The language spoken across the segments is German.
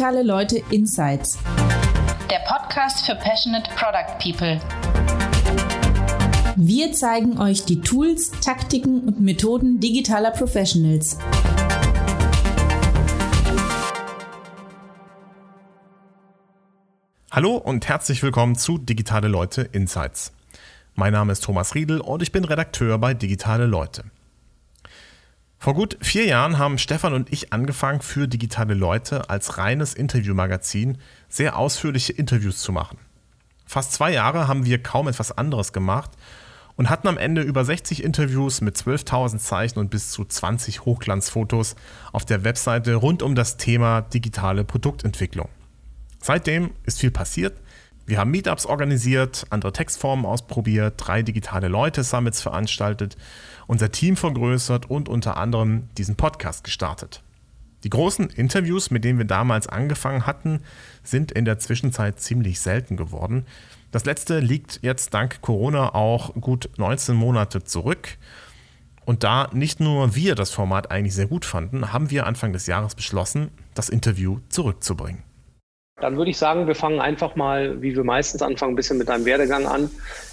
Digitale Leute Insights. Der Podcast für Passionate Product People. Wir zeigen euch die Tools, Taktiken und Methoden digitaler Professionals. Hallo und herzlich willkommen zu Digitale Leute Insights. Mein Name ist Thomas Riedel und ich bin Redakteur bei Digitale Leute. Vor gut vier Jahren haben Stefan und ich angefangen, für digitale Leute als reines Interviewmagazin sehr ausführliche Interviews zu machen. Fast zwei Jahre haben wir kaum etwas anderes gemacht und hatten am Ende über 60 Interviews mit 12.000 Zeichen und bis zu 20 Hochglanzfotos auf der Webseite rund um das Thema digitale Produktentwicklung. Seitdem ist viel passiert. Wir haben Meetups organisiert, andere Textformen ausprobiert, drei digitale Leute-Summits veranstaltet, unser Team vergrößert und unter anderem diesen Podcast gestartet. Die großen Interviews, mit denen wir damals angefangen hatten, sind in der Zwischenzeit ziemlich selten geworden. Das letzte liegt jetzt dank Corona auch gut 19 Monate zurück. Und da nicht nur wir das Format eigentlich sehr gut fanden, haben wir Anfang des Jahres beschlossen, das Interview zurückzubringen. Dann würde ich sagen, wir fangen einfach mal, wie wir meistens anfangen, ein bisschen mit deinem Werdegang an.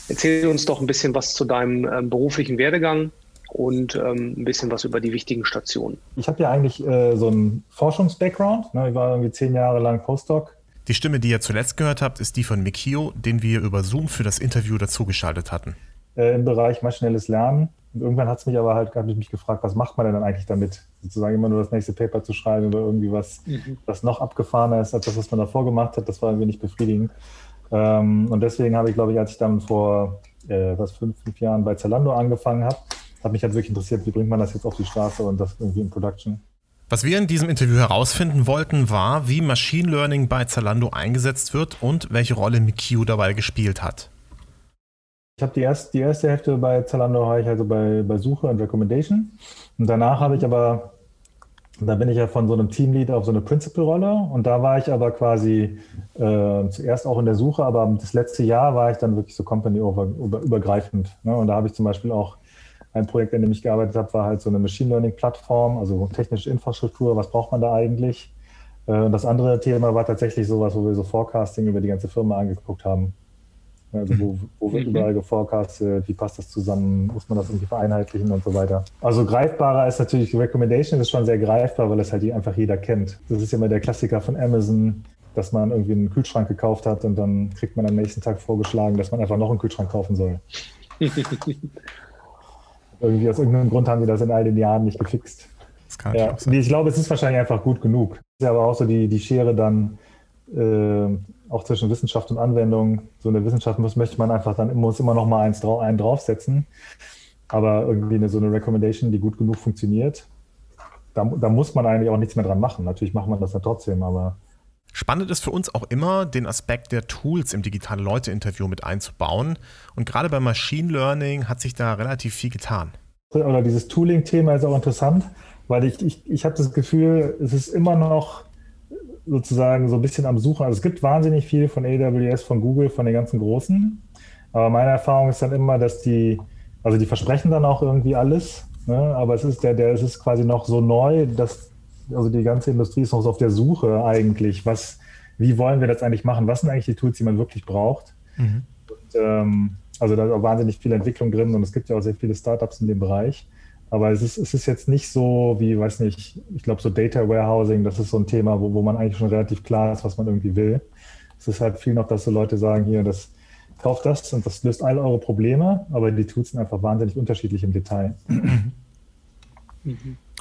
Erzähl uns doch ein bisschen was zu deinem ähm, beruflichen Werdegang und ähm, ein bisschen was über die wichtigen Stationen. Ich habe ja eigentlich äh, so einen Forschungs-Background. Ne? Ich war irgendwie zehn Jahre lang Postdoc. Die Stimme, die ihr zuletzt gehört habt, ist die von Mikio, den wir über Zoom für das Interview dazugeschaltet hatten. Äh, Im Bereich maschinelles Lernen. Und irgendwann hat es mich aber halt, habe ich mich gefragt, was macht man denn dann eigentlich damit? Sozusagen immer nur das nächste Paper zu schreiben oder irgendwie was, mhm. was noch abgefahrener ist als das, was man davor gemacht hat. Das war irgendwie nicht befriedigend. Ähm, und deswegen habe ich, glaube ich, als ich dann vor äh, was fünf, fünf Jahren bei Zalando angefangen habe, hat mich halt wirklich interessiert, wie bringt man das jetzt auf die Straße und das irgendwie in Production. Was wir in diesem Interview herausfinden wollten, war, wie Machine Learning bei Zalando eingesetzt wird und welche Rolle MiQ dabei gespielt hat. Ich habe die, erst, die erste Hälfte bei Zalando war ich also bei, bei Suche und Recommendation. Und danach habe ich aber, da bin ich ja von so einem Teamlead auf so eine Principal-Rolle. Und da war ich aber quasi äh, zuerst auch in der Suche, aber das letzte Jahr war ich dann wirklich so company-übergreifend. Ne? Und da habe ich zum Beispiel auch ein Projekt, an dem ich gearbeitet habe, war halt so eine Machine Learning-Plattform, also technische Infrastruktur. Was braucht man da eigentlich? Äh, und das andere Thema war tatsächlich sowas, wo wir so Forecasting über die ganze Firma angeguckt haben. Also wo, wo wird mhm. überall geforecastet, wie passt das zusammen, muss man das irgendwie vereinheitlichen und so weiter. Also greifbarer ist natürlich die Recommendation, ist schon sehr greifbar, weil das halt einfach jeder kennt. Das ist ja immer der Klassiker von Amazon, dass man irgendwie einen Kühlschrank gekauft hat und dann kriegt man am nächsten Tag vorgeschlagen, dass man einfach noch einen Kühlschrank kaufen soll. irgendwie aus irgendeinem Grund haben sie das in all den Jahren nicht gefixt. Das kann ja. auch sein. Ich glaube, es ist wahrscheinlich einfach gut genug. Es ist aber auch so die, die Schere dann äh, auch zwischen Wissenschaft und Anwendung. So eine Wissenschaft muss, möchte man einfach dann muss immer noch mal eins drau einen draufsetzen. Aber irgendwie eine, so eine Recommendation, die gut genug funktioniert, da, da muss man eigentlich auch nichts mehr dran machen. Natürlich macht man das dann trotzdem, aber Spannend ist für uns auch immer, den Aspekt der Tools im digitale Leute-Interview mit einzubauen. Und gerade bei Machine Learning hat sich da relativ viel getan. Oder dieses Tooling-Thema ist auch interessant, weil ich, ich, ich habe das Gefühl, es ist immer noch sozusagen so ein bisschen am Suchen. Also es gibt wahnsinnig viel von AWS, von Google, von den ganzen Großen. Aber meine Erfahrung ist dann immer, dass die, also die versprechen dann auch irgendwie alles. Ne? Aber es ist der, der, es ist quasi noch so neu, dass, also die ganze Industrie ist noch so auf der Suche eigentlich. Was, wie wollen wir das eigentlich machen? Was sind eigentlich die Tools, die man wirklich braucht? Mhm. Und, ähm, also da ist auch wahnsinnig viel Entwicklung drin und es gibt ja auch sehr viele Startups in dem Bereich. Aber es ist, es ist jetzt nicht so wie, weiß nicht, ich glaube, so Data Warehousing, das ist so ein Thema, wo, wo man eigentlich schon relativ klar ist, was man irgendwie will. Es ist halt viel noch, dass so Leute sagen, hier, das kauft das und das löst all eure Probleme, aber die Tools sind einfach wahnsinnig unterschiedlich im Detail. Mhm.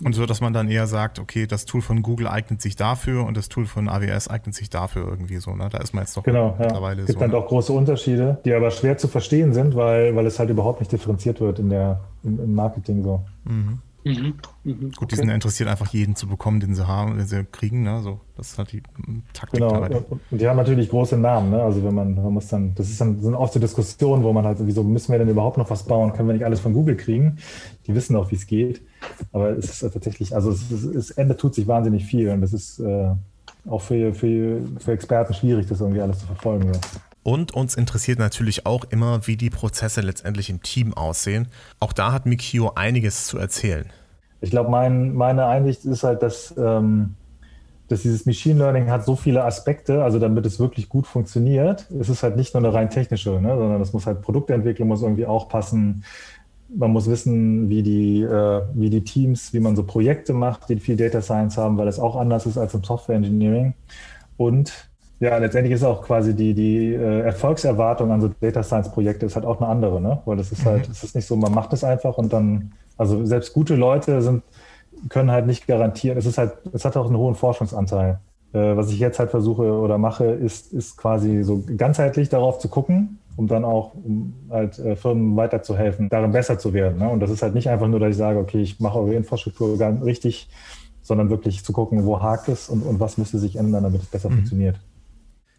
Und so, dass man dann eher sagt, okay, das Tool von Google eignet sich dafür und das Tool von AWS eignet sich dafür irgendwie so. Ne? Da ist man jetzt doch genau, mittlerweile ja. Es gibt so. dann ne? doch große Unterschiede, die aber schwer zu verstehen sind, weil, weil es halt überhaupt nicht differenziert wird in der, im, im Marketing so. Mhm. Mhm. Mhm. Gut, die sind ja interessiert, einfach jeden zu bekommen, den sie haben, den sie kriegen. Ne? So, das ist halt die Taktik genau. dabei. Und die haben natürlich große Namen. Ne? Also wenn man, man muss dann, das ist dann so eine oft so Diskussion, wo man halt, wieso müssen wir denn überhaupt noch was bauen? Können wir nicht alles von Google kriegen? Die wissen auch, wie es geht. Aber es ist tatsächlich, also es, ist, es Ende tut sich wahnsinnig viel und das ist äh, auch für, für, für Experten schwierig, das irgendwie alles zu verfolgen. Ja. Und uns interessiert natürlich auch immer, wie die Prozesse letztendlich im Team aussehen. Auch da hat Mikio einiges zu erzählen. Ich glaube, mein, meine Einsicht ist halt, dass, ähm, dass dieses Machine Learning hat so viele Aspekte, also damit es wirklich gut funktioniert, es ist halt nicht nur eine rein technische, ne, sondern es muss halt Produktentwicklung muss irgendwie auch passen. Man muss wissen, wie die, äh, wie die Teams, wie man so Projekte macht, die viel Data Science haben, weil es auch anders ist als im Software Engineering. Und ja, letztendlich ist auch quasi die, die äh, Erfolgserwartung an so Data Science Projekte ist halt auch eine andere, ne? Weil das ist halt, mhm. es ist nicht so, man macht es einfach und dann, also selbst gute Leute sind können halt nicht garantieren, es ist halt, es hat auch einen hohen Forschungsanteil. Äh, was ich jetzt halt versuche oder mache, ist, ist quasi so ganzheitlich darauf zu gucken, um dann auch um halt äh, Firmen weiterzuhelfen, darin besser zu werden. Ne? Und das ist halt nicht einfach nur, dass ich sage, okay, ich mache eure Infrastruktur ganz richtig, sondern wirklich zu gucken, wo hakt es und, und was müsste sich ändern, damit es besser mhm. funktioniert.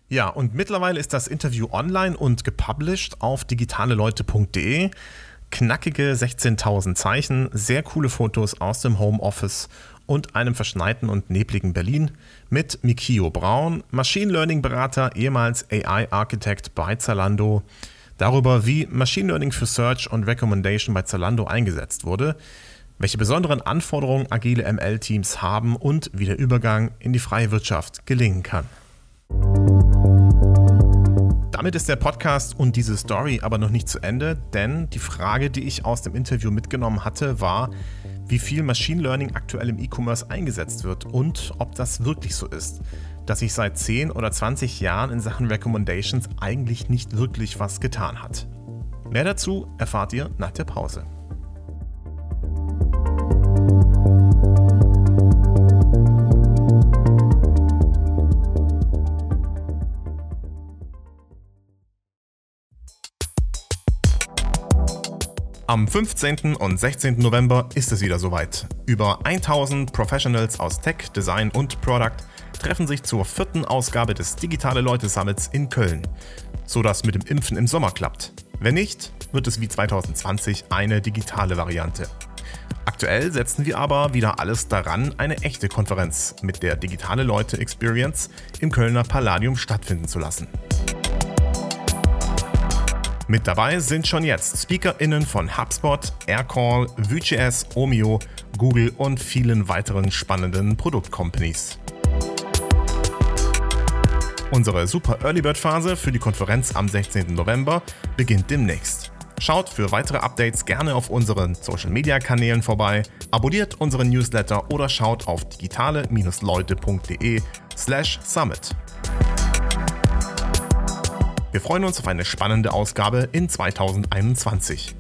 Ja, und mittlerweile ist das Interview online und gepublished auf digitaleleute.de knackige 16.000 Zeichen, sehr coole Fotos aus dem Homeoffice und einem verschneiten und nebligen Berlin mit Mikio Braun, Machine Learning Berater, ehemals AI Architect bei Zalando, darüber, wie Machine Learning für Search und Recommendation bei Zalando eingesetzt wurde, welche besonderen Anforderungen agile ML-Teams haben und wie der Übergang in die freie Wirtschaft gelingen kann. Damit ist der Podcast und diese Story aber noch nicht zu Ende, denn die Frage, die ich aus dem Interview mitgenommen hatte, war, wie viel Machine Learning aktuell im E-Commerce eingesetzt wird und ob das wirklich so ist, dass sich seit 10 oder 20 Jahren in Sachen Recommendations eigentlich nicht wirklich was getan hat. Mehr dazu erfahrt ihr nach der Pause. Am 15. und 16. November ist es wieder soweit. Über 1000 Professionals aus Tech, Design und Product treffen sich zur vierten Ausgabe des Digitale Leute Summits in Köln, sodass mit dem Impfen im Sommer klappt. Wenn nicht, wird es wie 2020 eine digitale Variante. Aktuell setzen wir aber wieder alles daran, eine echte Konferenz mit der Digitale Leute Experience im Kölner Palladium stattfinden zu lassen. Mit dabei sind schon jetzt SpeakerInnen von HubSpot, Aircall, Vue.js, Omeo, Google und vielen weiteren spannenden Produktcompanies. Unsere Super Early Bird Phase für die Konferenz am 16. November beginnt demnächst. Schaut für weitere Updates gerne auf unseren Social Media Kanälen vorbei, abonniert unseren Newsletter oder schaut auf digitale-leute.de/summit. Wir freuen uns auf eine spannende Ausgabe in 2021.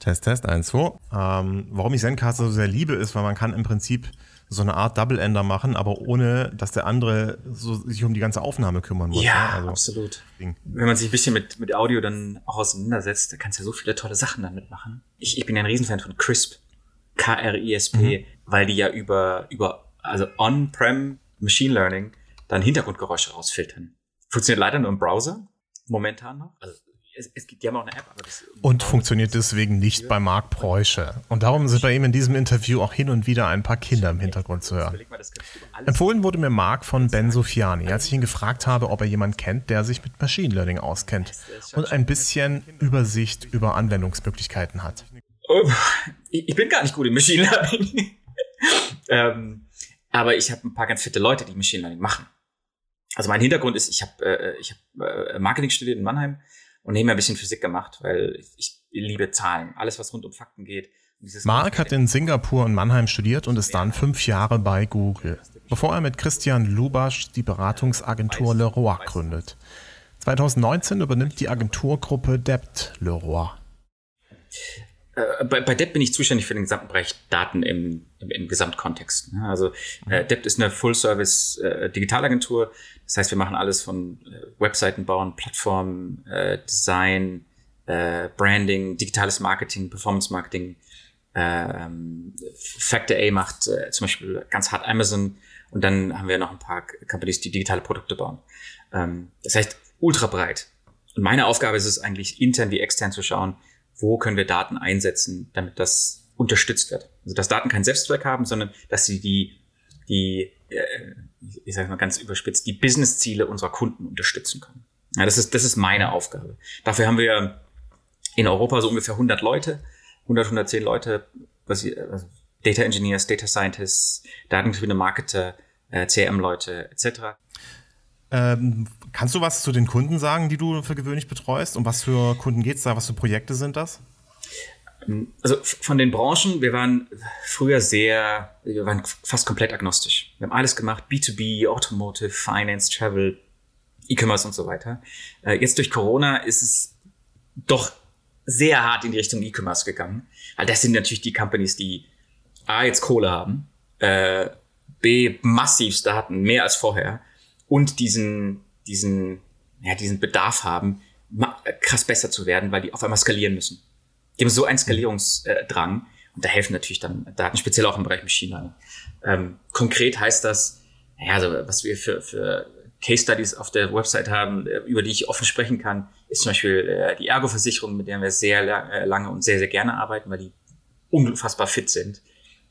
Test, Test, 1, 2. Ähm, warum ich Zencaster so sehr liebe, ist, weil man kann im Prinzip so eine Art Double-Ender machen, aber ohne, dass der andere so sich um die ganze Aufnahme kümmern muss. Ja, ne? also, absolut. Ding. Wenn man sich ein bisschen mit, mit Audio dann auch auseinandersetzt, da kannst du ja so viele tolle Sachen damit machen. Ich, ich bin ja ein Riesenfan von Crisp, K-R-I-S-P, mhm. weil die ja über, über also On-Prem Machine Learning dann Hintergrundgeräusche rausfiltern. Funktioniert leider nur im Browser, momentan noch. Also es, es gibt, die haben auch eine App. Aber das und funktioniert deswegen nicht bei Marc Preusche. Und darum sind bei ihm in diesem Interview auch hin und wieder ein paar Kinder im Hintergrund zu hören. Empfohlen wurde mir Marc von Ben Sofiani, als ich ihn gefragt habe, ob er jemanden kennt, der sich mit Machine Learning auskennt und ein bisschen Übersicht über Anwendungsmöglichkeiten hat. Oh, ich bin gar nicht gut im Machine Learning. ähm, aber ich habe ein paar ganz fitte Leute, die Machine Learning machen. Also mein Hintergrund ist, ich habe äh, ich hab, äh, Marketing studiert in Mannheim und nebenher ein bisschen Physik gemacht, weil ich, ich liebe Zahlen, alles was rund um Fakten geht. Mark hat in Singapur und Mannheim studiert und ist dann fünf Jahre bei Google, bevor er mit Christian Lubasch die Beratungsagentur Leroy gründet. 2019 übernimmt die Agenturgruppe Debt Leroy. Äh, bei, bei Debt bin ich zuständig für den gesamten Bereich Daten im, im, im Gesamtkontext. Also äh, Debt ist eine Full-Service-Digitalagentur. Äh, das heißt, wir machen alles von äh, Webseiten bauen, Plattformen, äh, Design, äh, Branding, digitales Marketing, Performance Marketing. Ähm, Factor A macht äh, zum Beispiel ganz hart Amazon und dann haben wir noch ein paar Companies, die digitale Produkte bauen. Ähm, das heißt, ultra breit. Und meine Aufgabe ist es eigentlich, intern wie extern zu schauen, wo können wir Daten einsetzen, damit das unterstützt wird. Also dass Daten keinen Selbstzweck haben, sondern dass sie die, die äh, ich sage mal ganz überspitzt, die Business-Ziele unserer Kunden unterstützen können. Ja, das ist, das ist meine Aufgabe. Dafür haben wir in Europa so ungefähr 100 Leute, 100, 110 Leute, was, also Data Engineers, Data Scientists, datengetriebene Marketer, äh, CRM-Leute etc. Ähm, kannst du was zu den Kunden sagen, die du für gewöhnlich betreust? Um was für Kunden geht es da? Was für Projekte sind das? Also von den Branchen, wir waren früher sehr, wir waren fast komplett agnostisch. Wir haben alles gemacht, B2B, Automotive, Finance, Travel, E-Commerce und so weiter. Äh, jetzt durch Corona ist es doch sehr hart in die Richtung E-Commerce gegangen. Weil das sind natürlich die Companies, die A, jetzt Kohle haben, äh, B, massiv Daten, mehr als vorher und diesen, diesen, ja, diesen Bedarf haben, krass besser zu werden, weil die auf einmal skalieren müssen. Die haben so einen Skalierungsdrang und da helfen natürlich dann Daten, speziell auch im Bereich Machine Learning. Ähm, konkret heißt das, ja, also was wir für, für Case Studies auf der Website haben, äh, über die ich offen sprechen kann, ist zum Beispiel äh, die Ergo-Versicherung, mit der wir sehr äh, lange und sehr, sehr gerne arbeiten, weil die unfassbar fit sind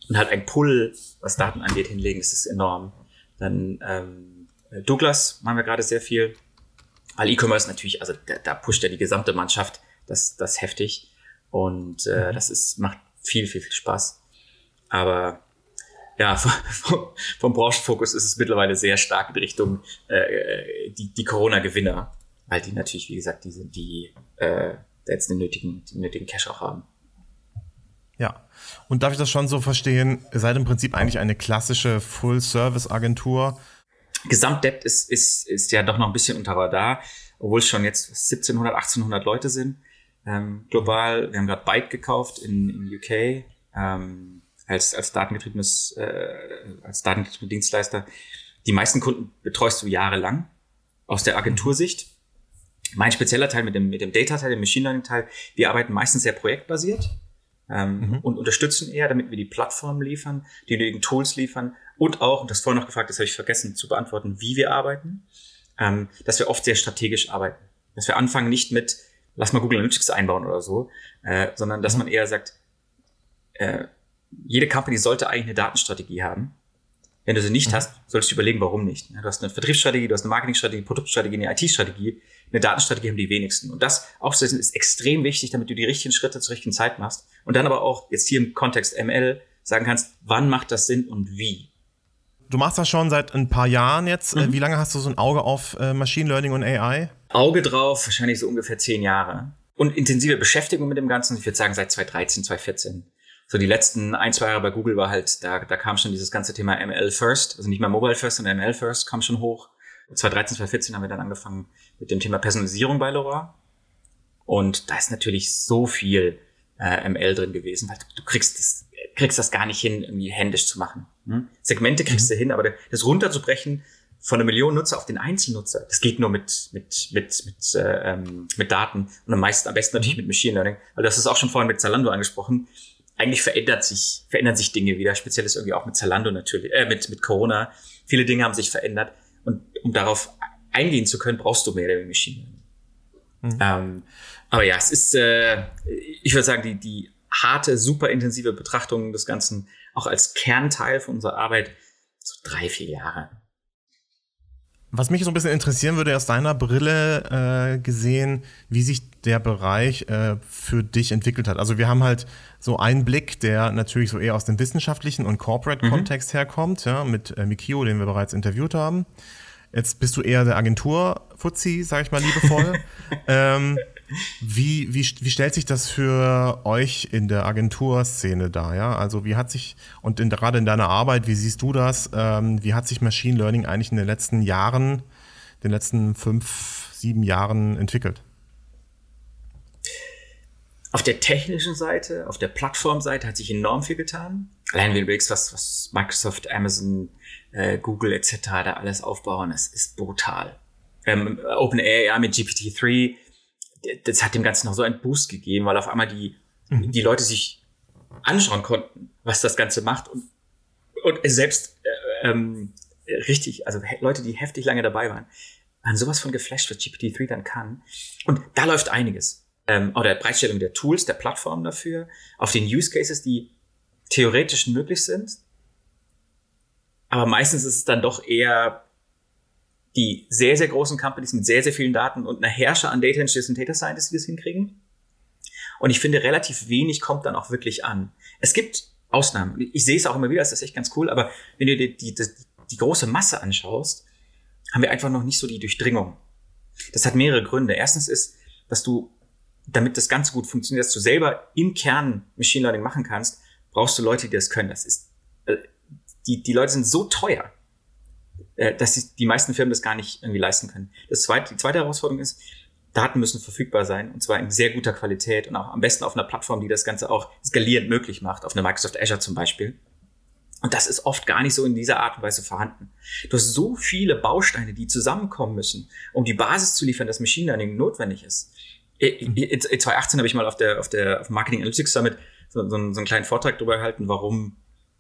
und halt ein Pull, was Daten angeht, hinlegen, das ist enorm. Dann ähm, Douglas machen wir gerade sehr viel. Weil E-Commerce natürlich, also da, da pusht ja die gesamte Mannschaft das, das heftig. Und äh, mhm. das ist, macht viel, viel, viel Spaß. Aber ja, vom, vom Branchenfokus ist es mittlerweile sehr stark in Richtung äh, die, die Corona-Gewinner, weil die natürlich, wie gesagt, die sind, die äh, jetzt den nötigen, den nötigen Cash auch haben. Ja. Und darf ich das schon so verstehen? Ihr seid im Prinzip eigentlich eine klassische Full-Service-Agentur. Gesamtdebt ist, ist, ist ja doch noch ein bisschen unter Radar, obwohl es schon jetzt 1700, 1800 Leute sind. Ähm, global, wir haben gerade Byte gekauft in, in UK ähm, als, als datengetriebenes, äh, als datengetriebener Dienstleister. Die meisten Kunden betreust du jahrelang aus der Agentursicht. Mein spezieller Teil mit dem, mit dem Data-Teil, dem Machine Learning-Teil, wir arbeiten meistens sehr projektbasiert ähm, mhm. und unterstützen eher, damit wir die Plattform liefern, die nötigen Tools liefern und auch, und das vorhin noch gefragt, das habe ich vergessen zu beantworten, wie wir arbeiten, ähm, dass wir oft sehr strategisch arbeiten. Dass wir anfangen nicht mit, lass mal Google Analytics einbauen oder so, äh, sondern dass mhm. man eher sagt, äh, jede Company sollte eigentlich eine Datenstrategie haben. Wenn du sie nicht mhm. hast, solltest du überlegen, warum nicht. Du hast eine Vertriebsstrategie, du hast eine Marketingstrategie, Produktstrategie, eine IT-Strategie. Eine Datenstrategie haben die wenigsten. Und das aufzusetzen ist extrem wichtig, damit du die richtigen Schritte zur richtigen Zeit machst. Und dann aber auch jetzt hier im Kontext ML sagen kannst, wann macht das Sinn und wie. Du machst das schon seit ein paar Jahren jetzt. Mhm. Wie lange hast du so ein Auge auf äh, Machine Learning und AI? Auge drauf, wahrscheinlich so ungefähr zehn Jahre. Und intensive Beschäftigung mit dem Ganzen, ich würde sagen seit 2013, 2014 so die letzten ein, zwei Jahre bei Google war halt, da, da kam schon dieses ganze Thema ML First, also nicht mehr Mobile First, sondern ML First kam schon hoch. 2013, 2014 haben wir dann angefangen mit dem Thema Personalisierung bei LoRa. Und da ist natürlich so viel äh, ML drin gewesen, weil du, du kriegst das, kriegst das gar nicht hin, irgendwie händisch zu machen. Hm? Segmente kriegst mhm. du hin, aber das runterzubrechen von einer Million Nutzer auf den Einzelnutzer, das geht nur mit, mit, mit, mit, äh, ähm, mit Daten und am meisten, am besten natürlich mhm. mit Machine Learning. Weil das ist auch schon vorhin mit Zalando angesprochen eigentlich verändert sich, verändern sich Dinge wieder. Speziell ist irgendwie auch mit Zalando natürlich, äh, mit, mit Corona. Viele Dinge haben sich verändert. Um darauf eingehen zu können, brauchst du mehr der Machine Mhm. Ähm, aber ja, es ist, äh, ich würde sagen, die, die harte, super intensive Betrachtung des Ganzen auch als Kernteil von unserer Arbeit so drei, vier Jahre. Was mich so ein bisschen interessieren würde, aus deiner Brille äh, gesehen, wie sich der Bereich äh, für dich entwickelt hat. Also wir haben halt so einen Blick, der natürlich so eher aus dem wissenschaftlichen und Corporate-Kontext mhm. herkommt, ja, mit äh, Mikio, den wir bereits interviewt haben. Jetzt bist du eher der Agentur-Fuzzi, sag ich mal liebevoll. ähm, wie, wie, wie stellt sich das für euch in der Agenturszene dar? Ja? Also wie hat sich, und in, gerade in deiner Arbeit, wie siehst du das? Ähm, wie hat sich Machine Learning eigentlich in den letzten Jahren, den letzten fünf, sieben Jahren entwickelt? Auf der technischen Seite, auf der Plattformseite hat sich enorm viel getan. Allein wenn du überlegst, was, was Microsoft, Amazon, äh, Google etc. da alles aufbauen, das ist brutal. Ähm, OpenAI mit GPT-3 das hat dem Ganzen noch so einen Boost gegeben, weil auf einmal die, mhm. die Leute sich anschauen konnten, was das Ganze macht und, und selbst äh, ähm, richtig, also Leute, die heftig lange dabei waren, waren sowas von geflasht, was GPT-3 dann kann. Und da läuft einiges. Ähm, oder Bereitstellung der Tools, der Plattform dafür, auf den Use Cases, die theoretisch möglich sind. Aber meistens ist es dann doch eher die sehr, sehr großen Companies mit sehr, sehr vielen Daten und einer Herrscher an Data Engineers und Data Scientists, die das hinkriegen. Und ich finde, relativ wenig kommt dann auch wirklich an. Es gibt Ausnahmen. Ich sehe es auch immer wieder, das ist echt ganz cool, aber wenn du dir die, die, die große Masse anschaust, haben wir einfach noch nicht so die Durchdringung. Das hat mehrere Gründe. Erstens ist, dass du, damit das Ganze gut funktioniert, dass du selber im Kern Machine Learning machen kannst, brauchst du Leute, die das können. Das ist, äh, die, die Leute sind so teuer, äh, dass die, die meisten Firmen das gar nicht irgendwie leisten können. Das zweite, die zweite Herausforderung ist, Daten müssen verfügbar sein und zwar in sehr guter Qualität und auch am besten auf einer Plattform, die das Ganze auch skalierend möglich macht, auf einer Microsoft Azure zum Beispiel. Und das ist oft gar nicht so in dieser Art und Weise vorhanden. Du hast so viele Bausteine, die zusammenkommen müssen, um die Basis zu liefern, dass Machine Learning notwendig ist. In 2018 habe ich mal auf der, auf der auf Marketing Analytics Summit so, so, so einen kleinen Vortrag darüber gehalten, warum,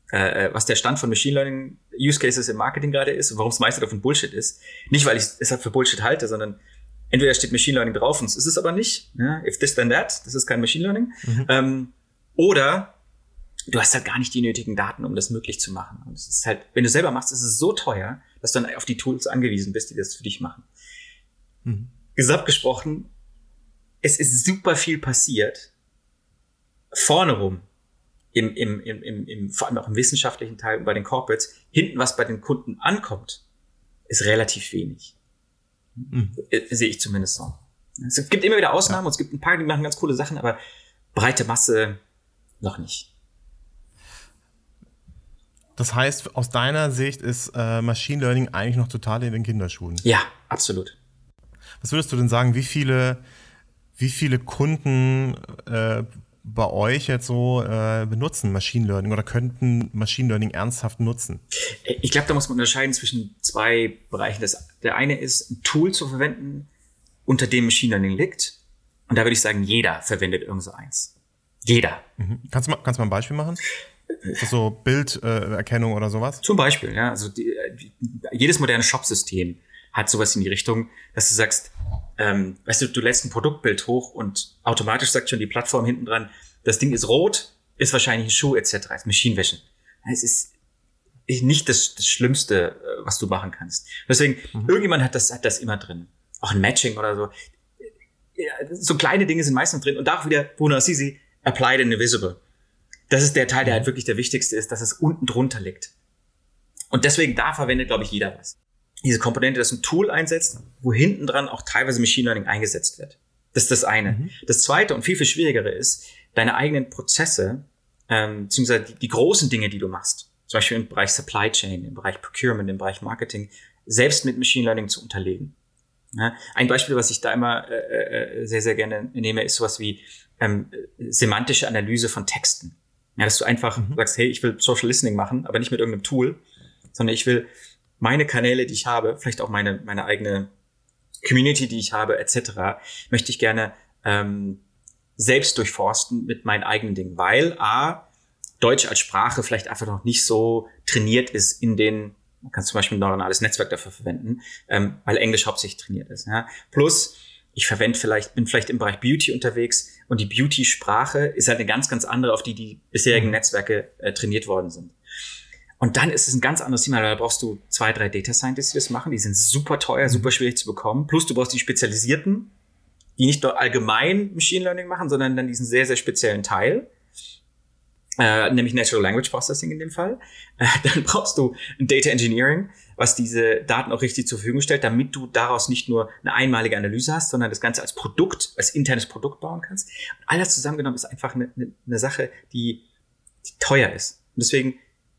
äh, was der Stand von Machine Learning Use Cases im Marketing gerade ist und warum es meiste davon Bullshit ist. Nicht, weil ich es halt für Bullshit halte, sondern entweder steht Machine Learning drauf und es ist es aber nicht. Ja? If this then that, das ist kein Machine Learning. Mhm. Ähm, oder du hast halt gar nicht die nötigen Daten, um das möglich zu machen. Und es ist halt, wenn du selber machst, ist es so teuer, dass du dann auf die Tools angewiesen bist, die das für dich machen. Mhm. Gesamt gesprochen, es ist super viel passiert. Vorne rum, im, im, im, im, im, vor allem auch im wissenschaftlichen Teil bei den Corporates, hinten, was bei den Kunden ankommt, ist relativ wenig. Mhm. Sehe ich zumindest so. Es gibt immer wieder Ausnahmen ja. und es gibt ein paar, die machen ganz coole Sachen, aber breite Masse noch nicht. Das heißt, aus deiner Sicht ist äh, Machine Learning eigentlich noch total in den Kinderschuhen. Ja, absolut. Was würdest du denn sagen, wie viele, wie viele Kunden äh, bei euch jetzt so äh, benutzen Machine Learning oder könnten Machine Learning ernsthaft nutzen? Ich glaube, da muss man unterscheiden zwischen zwei Bereichen. Das, der eine ist, ein Tool zu verwenden, unter dem Machine Learning liegt. Und da würde ich sagen, jeder verwendet irgend so eins. Jeder. Mhm. Kannst, du mal, kannst du mal ein Beispiel machen? so Bilderkennung oder sowas? Zum Beispiel, ja. Also die, jedes moderne Shopsystem hat sowas in die Richtung, dass du sagst, ähm, weißt du, du lädst ein Produktbild hoch und automatisch sagt schon die Plattform hinten dran, das Ding ist rot, ist wahrscheinlich ein Schuh etc. ist Machine Vision. Es ist nicht das, das Schlimmste, äh, was du machen kannst. Deswegen, mhm. irgendjemand hat das, hat das immer drin. Auch ein Matching oder so. So kleine Dinge sind meistens drin. Und da auch wieder, Bruno Assisi, applied and invisible. Das ist der Teil, der halt mhm. wirklich der wichtigste ist, dass es unten drunter liegt. Und deswegen, da verwendet, glaube ich, jeder was diese Komponente, dass ein Tool einsetzt, wo hinten dran auch teilweise Machine Learning eingesetzt wird. Das ist das eine. Mhm. Das zweite und viel, viel schwierigere ist, deine eigenen Prozesse, ähm, beziehungsweise die, die großen Dinge, die du machst, zum Beispiel im Bereich Supply Chain, im Bereich Procurement, im Bereich Marketing, selbst mit Machine Learning zu unterlegen. Ja, ein Beispiel, was ich da immer äh, äh, sehr, sehr gerne nehme, ist sowas wie ähm, semantische Analyse von Texten. Ja, dass du einfach mhm. sagst, hey, ich will Social Listening machen, aber nicht mit irgendeinem Tool, sondern ich will meine Kanäle, die ich habe, vielleicht auch meine, meine eigene Community, die ich habe, etc., möchte ich gerne ähm, selbst durchforsten mit meinen eigenen Dingen, weil A, Deutsch als Sprache vielleicht einfach noch nicht so trainiert ist in den, man kann zum Beispiel ein neuronales Netzwerk dafür verwenden, ähm, weil Englisch hauptsächlich trainiert ist. Ja. Plus, ich verwende vielleicht, bin vielleicht im Bereich Beauty unterwegs und die Beauty-Sprache ist halt eine ganz, ganz andere, auf die die bisherigen mhm. Netzwerke äh, trainiert worden sind. Und dann ist es ein ganz anderes Thema. Da brauchst du zwei, drei Data Scientists, die das machen. Die sind super teuer, super mhm. schwierig zu bekommen. Plus du brauchst die Spezialisierten, die nicht nur allgemein Machine Learning machen, sondern dann diesen sehr, sehr speziellen Teil. Äh, nämlich Natural Language Processing in dem Fall. Äh, dann brauchst du ein Data Engineering, was diese Daten auch richtig zur Verfügung stellt, damit du daraus nicht nur eine einmalige Analyse hast, sondern das Ganze als Produkt, als internes Produkt bauen kannst. Und alles zusammengenommen ist einfach eine, eine, eine Sache, die, die teuer ist. Und deswegen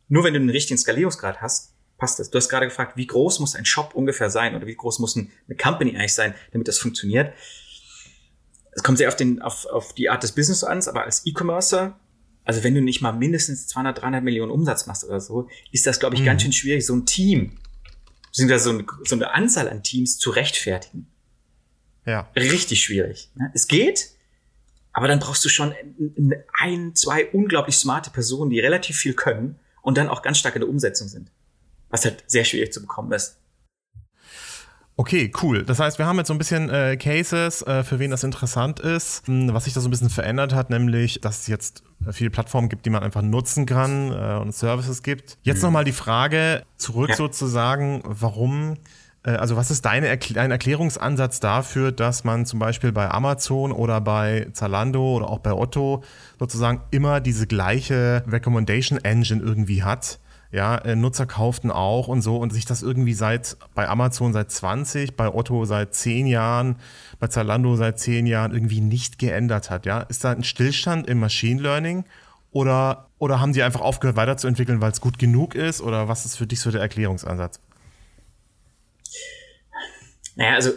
nur wenn du den richtigen Skalierungsgrad hast, passt das. Du hast gerade gefragt, wie groß muss ein Shop ungefähr sein oder wie groß muss eine Company eigentlich sein, damit das funktioniert. Es kommt sehr auf, den, auf, auf die Art des Business an, aber als E-Commercer, also wenn du nicht mal mindestens 200, 300 Millionen Umsatz machst oder so, ist das, glaube ich, mhm. ganz schön schwierig, so ein Team, beziehungsweise so eine, so eine Anzahl an Teams zu rechtfertigen. Ja. Richtig schwierig. Ne? Es geht, aber dann brauchst du schon ein, zwei unglaublich smarte Personen, die relativ viel können und dann auch ganz stark in der Umsetzung sind. Was halt sehr schwierig zu bekommen ist. Okay, cool. Das heißt, wir haben jetzt so ein bisschen äh, Cases, äh, für wen das interessant ist, hm, was sich da so ein bisschen verändert hat, nämlich, dass es jetzt viele Plattformen gibt, die man einfach nutzen kann äh, und Services gibt. Jetzt mhm. nochmal die Frage zurück ja. sozusagen, warum Äh, also was ist deine Erkl dein Erklärungsansatz dafür, dass man zum Beispiel bei Amazon oder bei Zalando oder auch bei Otto sozusagen immer diese gleiche Recommendation Engine irgendwie hat? Ja, äh, Nutzer kauften auch und so und sich das irgendwie seit bei Amazon seit 20, bei Otto seit 10 Jahren, bei Zalando seit 10 Jahren irgendwie nicht geändert hat. Ja, ist da ein Stillstand im Machine Learning oder, oder haben die einfach aufgehört weiterzuentwickeln, weil es gut genug ist? Oder was ist für dich so der Erklärungsansatz? Naja, also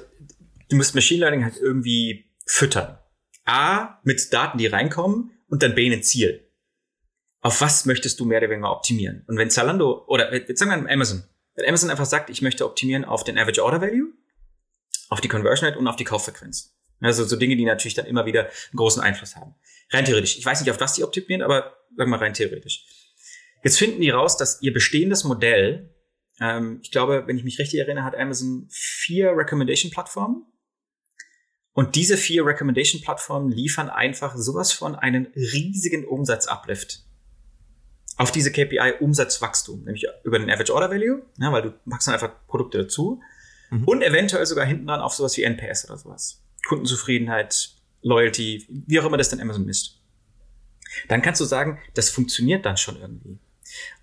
du musst Machine Learning halt irgendwie füttern. A, mit Daten, die reinkommen und dann B, ein Ziel. Auf was möchtest du mehr oder weniger optimieren? Und wenn Zalando oder jetzt sagen wir Amazon, wenn Amazon einfach sagt, ich möchte optimieren auf den Average Order Value, auf die Conversion Rate und auf die Kauffrequenz. Also so Dinge, die natürlich dann immer wieder einen großen Einfluss haben. Rein theoretisch. Ich weiß nicht, auf was die optimieren, aber sagen wir rein theoretisch. Jetzt finden die raus, dass ihr bestehendes Modell ähm, ich glaube, wenn ich mich richtig erinnere, hat Amazon vier Recommendation-Plattformen. Und diese vier Recommendation-Plattformen liefern einfach sowas von einen riesigen Umsatzuplift auf diese KPI Umsatzwachstum, nämlich über den Average Order Value, ja, weil du packst dann einfach Produkte dazu mhm. und eventuell sogar hinten dran auf sowas wie NPS oder sowas. Kundenzufriedenheit, Loyalty, wie auch immer das dann Amazon misst. Dann kannst du sagen, das funktioniert dann schon irgendwie.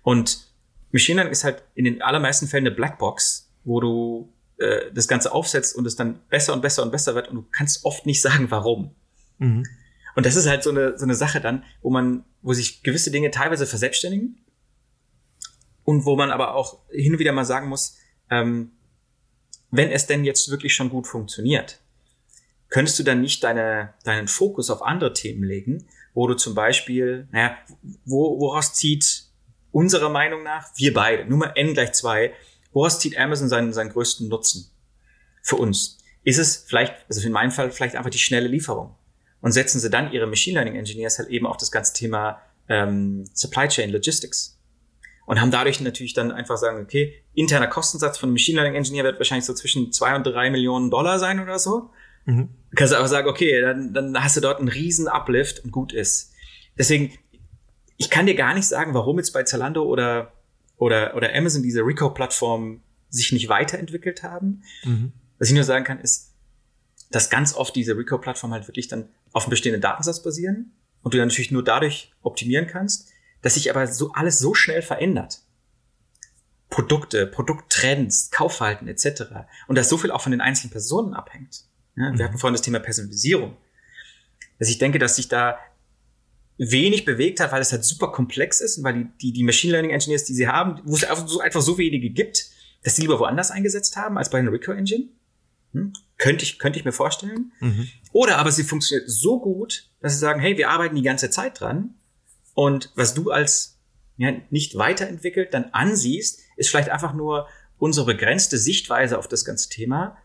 Und Machine Learning ist halt in den allermeisten Fällen eine Blackbox, wo du äh, das Ganze aufsetzt und es dann besser und besser und besser wird und du kannst oft nicht sagen, warum. Mhm. Und das ist halt so eine, so eine Sache dann, wo man, wo sich gewisse Dinge teilweise verselbstständigen und wo man aber auch hin und wieder mal sagen muss, ähm, wenn es denn jetzt wirklich schon gut funktioniert, könntest du dann nicht deine, deinen Fokus auf andere Themen legen, wo du zum Beispiel, naja, wo, woraus zieht unserer Meinung nach, wir beide, Nummer n gleich zwei, woraus zieht Amazon seinen, seinen größten Nutzen für uns? Ist es vielleicht, also in meinem Fall vielleicht einfach die schnelle Lieferung. Und setzen sie dann ihre Machine Learning Engineers halt eben auf das ganze Thema ähm, Supply Chain Logistics. Und haben dadurch natürlich dann einfach sagen, okay, interner Kostensatz von einem Machine Learning Engineer wird wahrscheinlich so zwischen zwei und drei Millionen Dollar sein oder so. Mhm. Du kannst aber sagen, okay, dann, dann hast du dort einen riesen Uplift und gut ist. Deswegen, ich kann dir gar nicht sagen, warum jetzt bei Zalando oder, oder, oder Amazon diese Rico-Plattformen sich nicht weiterentwickelt haben. Mhm. Was ich nur sagen kann, ist, dass ganz oft diese Rico-Plattformen halt wirklich dann auf einem bestehenden Datensatz basieren und du dann natürlich nur dadurch optimieren kannst, dass sich aber so alles so schnell verändert. Produkte, Produkttrends, Kaufverhalten etc. Und dass so viel auch von den einzelnen Personen abhängt. Ja, mhm. Wir hatten vorhin das Thema Personalisierung. Dass ich denke, dass sich da wenig bewegt hat, weil es halt super komplex ist und weil die, die, die Machine Learning Engineers, die sie haben, wo es einfach so, einfach so wenige gibt, dass sie lieber woanders eingesetzt haben als bei einer Rico Engine. Hm? Könnte ich, könnte ich mir vorstellen. Mhm. Oder aber sie funktioniert so gut, dass sie sagen, hey, wir arbeiten die ganze Zeit dran und was du als ja, nicht weiterentwickelt dann ansiehst, ist vielleicht einfach nur unsere begrenzte Sichtweise auf das ganze Thema.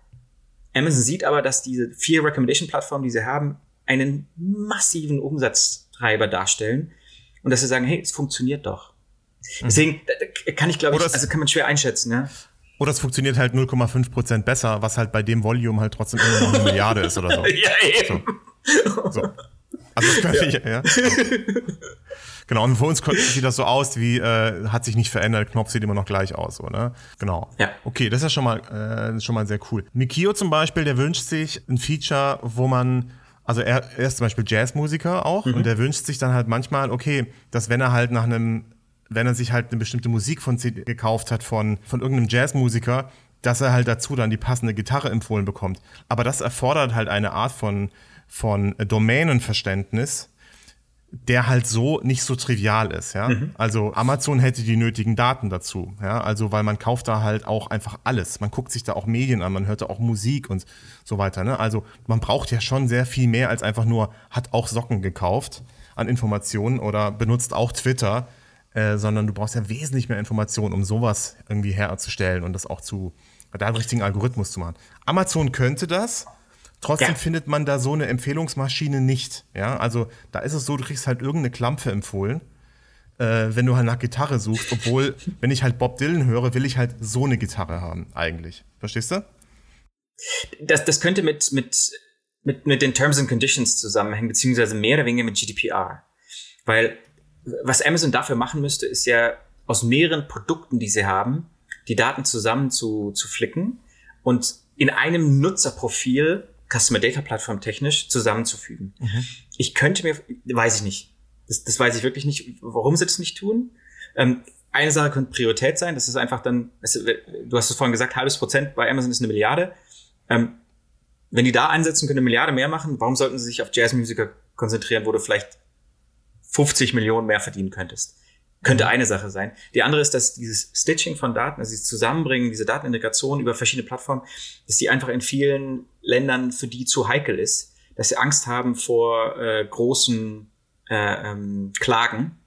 Amazon sieht aber, dass diese vier Recommendation-Plattformen, die sie haben, einen massiven Umsatz Treiber darstellen und dass sie sagen, hey, es funktioniert doch. Mhm. Deswegen kann ich, glaube ich, also kann man schwer einschätzen, ja. Oder es funktioniert halt 0,5 Prozent besser, was halt bei dem Volume halt trotzdem immer noch eine Milliarde ist oder so. ja, eben. So. so. Also das könnte ja. ich, ja. Genau, und für uns sieht das so aus, wie äh, hat sich nicht verändert, Knopf sieht immer noch gleich aus, so, ne? Genau. Ja. Okay, das ist ja schon mal, äh, schon mal sehr cool. Mikio zum Beispiel, der wünscht sich ein Feature, wo man also er, er ist zum Beispiel Jazzmusiker auch mhm. und er wünscht sich dann halt manchmal, okay, dass wenn er halt nach einem, wenn er sich halt eine bestimmte Musik von CD gekauft hat von, von irgendeinem Jazzmusiker, dass er halt dazu dann die passende Gitarre empfohlen bekommt. Aber das erfordert halt eine Art von, von Domänenverständnis, der halt so nicht so trivial ist, ja. Mhm. Also Amazon hätte die nötigen Daten dazu, ja. Also weil man kauft da halt auch einfach alles. Man guckt sich da auch Medien an, man hört da auch Musik und so weiter, ne. Also man braucht ja schon sehr viel mehr als einfach nur hat auch Socken gekauft an Informationen oder benutzt auch Twitter, äh, sondern du brauchst ja wesentlich mehr Informationen, um sowas irgendwie herzustellen und das auch zu, da einen richtigen Algorithmus zu machen. Amazon könnte das, Trotzdem ja. findet man da so eine Empfehlungsmaschine nicht. Ja, also da ist es so, du kriegst halt irgendeine Klampfe empfohlen, äh, wenn du halt nach Gitarre suchst. Obwohl, wenn ich halt Bob Dylan höre, will ich halt so eine Gitarre haben, eigentlich. Verstehst du? Das, das könnte mit, mit, mit, mit den Terms and Conditions zusammenhängen, beziehungsweise mehr oder weniger mit GDPR. Weil was Amazon dafür machen müsste, ist ja aus mehreren Produkten, die sie haben, die Daten zusammen zu, zu flicken und in einem Nutzerprofil Customer Data Plattform technisch zusammenzufügen. Mhm. Ich könnte mir, weiß ich nicht, das, das weiß ich wirklich nicht, warum sie das nicht tun. Ähm, eine Sache könnte Priorität sein, das ist einfach dann, du hast es vorhin gesagt, halbes Prozent bei Amazon ist eine Milliarde. Ähm, wenn die da einsetzen, können eine Milliarde mehr machen, warum sollten sie sich auf Jazzmusiker konzentrieren, wo du vielleicht 50 Millionen mehr verdienen könntest? Könnte eine Sache sein. Die andere ist, dass dieses Stitching von Daten, also dieses Zusammenbringen, diese Datenintegration über verschiedene Plattformen, dass die einfach in vielen Ländern für die zu heikel ist, dass sie Angst haben vor äh, großen äh, ähm, Klagen,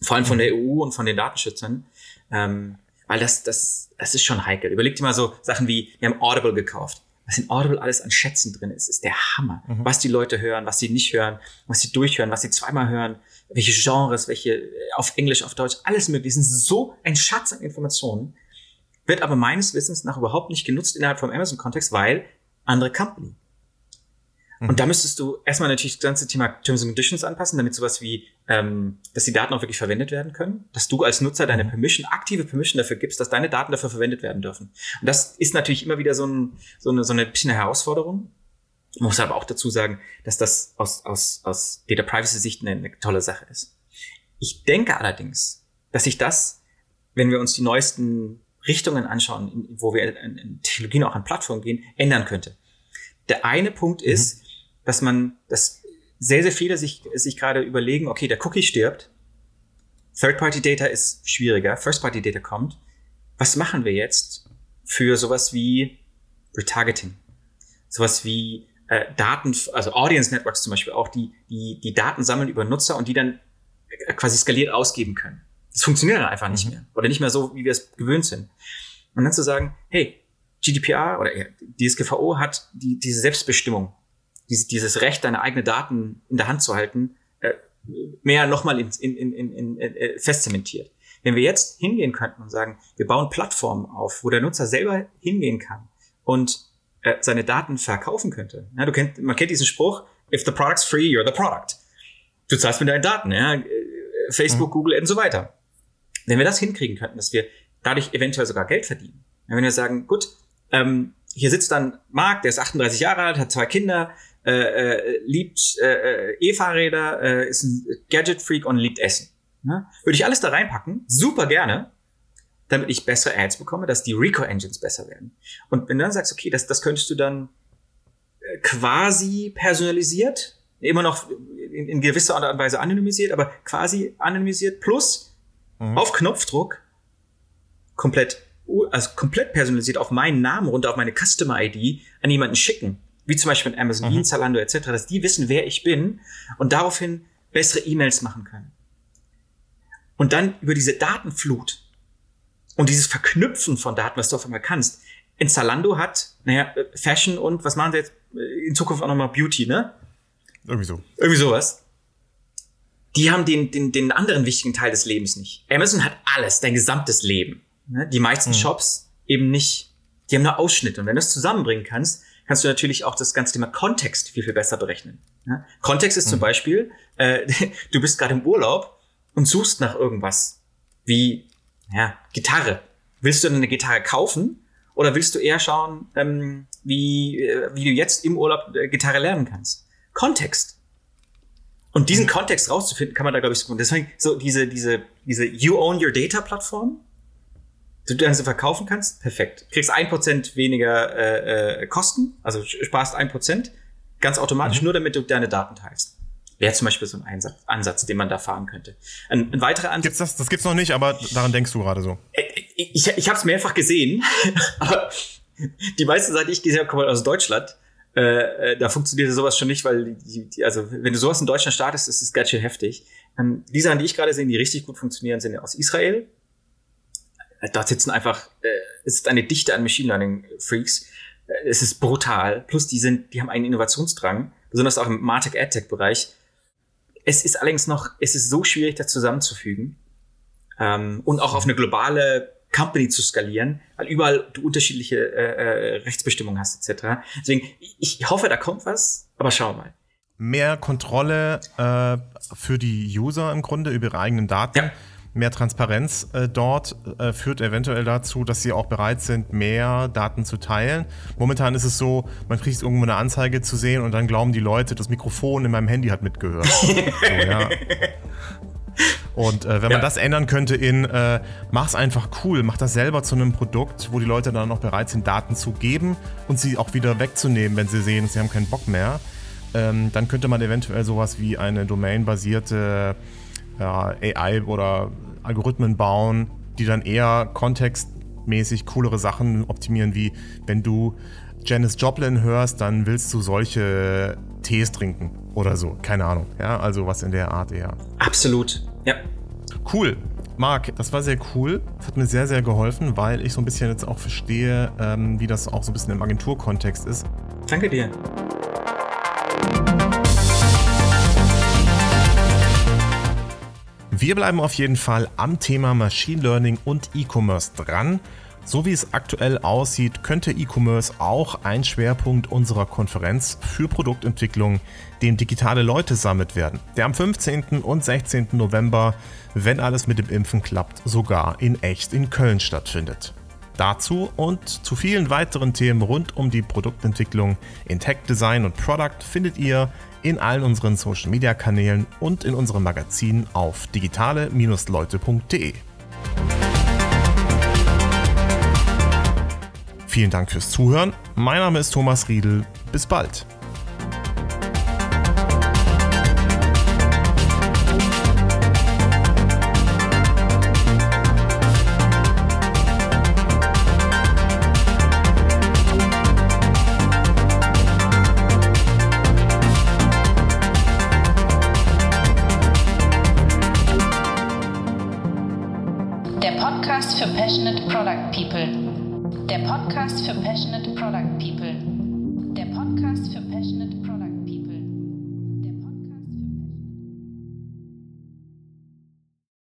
vor allem von der EU und von den Datenschützern. Ähm, weil das, das, das ist schon heikel. Überleg dir mal so Sachen wie, wir haben Audible gekauft. Was in Audible alles an Schätzen drin ist, ist der Hammer. Mhm. Was die Leute hören, was sie nicht hören, was sie durchhören, was sie zweimal hören, welche Genres, welche äh, auf Englisch, auf Deutsch, alles mögliche. Das sind so ein Schatz an Informationen, wird aber meines Wissens nach überhaupt nicht genutzt innerhalb vom Amazon-Kontext, weil andere Company. Mhm. Und da müsstest du erstmal natürlich das ganze Thema Terms and Conditions anpassen, damit sowas wie, ähm, dass die Daten auch wirklich verwendet werden können, dass du als Nutzer deine mhm. Permission, aktive Permission dafür gibst, dass deine Daten dafür verwendet werden dürfen. Und das ist natürlich immer wieder so, ein, so, eine, so eine bisschen eine Herausforderung. Ich muss aber auch dazu sagen, dass das aus, aus, aus Data Privacy Sicht eine, eine tolle Sache ist. Ich denke allerdings, dass sich das, wenn wir uns die neuesten Richtungen anschauen, wo wir in, Technologien auch an Plattformen gehen, ändern könnte. Der eine Punkt mhm. ist, mhm. dass man, dass sehr, sehr viele sich, sich gerade überlegen, okay, der Cookie stirbt, Third-Party-Data ist schwieriger, First-Party-Data kommt. Was machen wir jetzt für sowas wie Retargeting? Sowas wie äh, Daten, also Audience Networks zum Beispiel auch, die, die, die Daten sammeln über Nutzer und die dann äh, quasi skaliert ausgeben können. Das funktioniert dann einfach nicht mhm. mehr. Oder nicht mehr so, wie wir es gewöhnt sind. Und dann zu sagen, hey, GDPR oder DSGVO hat die, diese Selbstbestimmung, diese, dieses Recht, deine eigenen Daten in der Hand zu halten, äh, mehr nochmal in, in, in, in, in, äh, festzementiert. Wenn wir jetzt hingehen könnten und sagen, wir bauen Plattformen auf, wo der Nutzer selber hingehen kann und äh, seine Daten verkaufen könnte. Ja, du kennt, man kennt diesen Spruch, if the product's free, you're the product. Du zahlst mit deinen Daten, ja, äh, Facebook, mhm. Google und so weiter. Wenn wir das hinkriegen könnten, dass wir dadurch eventuell sogar Geld verdienen. Wenn wir sagen, gut, ähm, hier sitzt dann Marc, der ist 38 Jahre alt, hat zwei Kinder, äh, äh, liebt äh, äh, E-Fahrräder, äh, ist ein Gadget-Freak und liebt Essen. Ne? Würde ich alles da reinpacken, super gerne damit ich bessere Ads bekomme, dass die Reco-Engines besser werden. Und wenn du dann sagst, okay, das, das könntest du dann äh, quasi personalisiert, immer noch in, in gewisser Art und Weise anonymisiert, aber quasi anonymisiert plus mhm. auf Knopfdruck komplett, also komplett personalisiert auf meinen Namen runter, auf meine Customer-ID an jemanden schicken, wie zum Beispiel mit Amazon, mhm. Zalando etc., dass die wissen, wer ich bin und daraufhin bessere E-Mails machen können. Und dann über diese Datenflut und dieses Verknüpfen von Daten, was du auf einmal kannst. In Zalando hat, naja, Fashion und was machen sie jetzt äh, in Zukunft auch nochmal Beauty, ne? Irgendwie so. Irgendwie sowas. Die haben den, den, den anderen wichtigen Teil des Lebens nicht. Amazon hat alles, dein gesamtes Leben. Ne? Die meisten mhm. Shops eben nicht. Die haben nur Ausschnitte. Und wenn du es zusammenbringen kannst, kannst du natürlich auch das ganze Thema Kontext viel, viel besser berechnen. Ne? Kontext ist mhm. zum Beispiel, äh, du bist gerade im Urlaub und suchst nach irgendwas. Wie ja, Gitarre. Willst du eine Gitarre kaufen oder willst du eher schauen, ähm, wie, äh, wie du jetzt im Urlaub äh, Gitarre lernen kannst? Kontext. Und diesen. Kontext rauszufinden, kann man da, glaube ich, so. Deswegen so diese, diese, diese You Own Your Data Plattform, die du dann so verkaufen kannst, perfekt. Kriegst ein Prozent weniger äh, äh, Kosten, also sparst ein Prozent, ganz automatisch, mhm. nur damit du deine Daten teilst. Wäre zum Beispiel so ein Einsatz, Ansatz, den man da fahren könnte. Ein, ein weiterer Ansatz. Gibt's das, das gibt's noch nicht, aber daran denkst du gerade so. Ich, ich, ich habe es mehrfach gesehen, aber die meiste Zeit, die ich gesehen habe, kommt aus Deutschland. Äh, äh, da funktioniert sowas schon nicht, weil die, die, also wenn du sowas in Deutschland startest, ist es ganz schön heftig. Ähm, die Sachen, die ich gerade sehe, die richtig gut funktionieren, sind aus Israel. Äh, dort sitzen einfach, äh, es ist eine Dichte an Machine Learning Freaks. Äh, es ist brutal. Plus die sind, die haben einen Innovationsdrang, besonders auch im Martech AdTech Bereich es ist allerdings noch, es ist so schwierig, das zusammenzufügen ähm, und auch auf eine globale Company zu skalieren, weil überall du unterschiedliche äh, äh, Rechtsbestimmungen hast etc. Deswegen, ich hoffe, da kommt was, aber schauen wir mal. Mehr Kontrolle äh, für die User im Grunde über ihre eigenen Daten. Ja. Mehr Transparenz äh, dort äh, führt eventuell dazu, dass sie auch bereit sind, mehr Daten zu teilen. Momentan ist es so, man kriegt irgendwo eine Anzeige zu sehen und dann glauben die Leute, das Mikrofon in meinem Handy hat mitgehört. so, ja. Und äh, wenn man das ändern könnte in, äh, mach's einfach cool, mach das selber zu einem Produkt, wo die Leute dann auch bereit sind, Daten zu geben und sie auch wieder wegzunehmen, wenn sie sehen, sie haben keinen Bock mehr, ähm, dann könnte man eventuell sowas wie eine domainbasierte äh, AI oder Algorithmen bauen, die dann eher kontextmäßig coolere Sachen optimieren, wie wenn du Janis Joplin hörst, dann willst du solche Tees trinken oder so. Keine Ahnung. Ja, also was in der Art eher. Absolut. Ja. Cool. Marc, das war sehr cool. Das hat mir sehr, sehr geholfen, weil ich so ein bisschen jetzt auch verstehe, ähm, wie das auch so ein bisschen im Agenturkontext ist. Danke dir. Wir bleiben auf jeden Fall am Thema Machine Learning und E-Commerce dran. So wie es aktuell aussieht, könnte E-Commerce auch ein Schwerpunkt unserer Konferenz für Produktentwicklung, dem Digitale Leute Summit werden, der am 15. und 16. November, wenn alles mit dem Impfen klappt, sogar in echt in Köln stattfindet. Dazu und zu vielen weiteren Themen rund um die Produktentwicklung in Tech Design und Product findet ihr in allen unseren Social Media Kanälen und in unserem Magazin auf digitale-leute.de. Vielen Dank fürs Zuhören. Mein Name ist Thomas Riedel. Bis bald.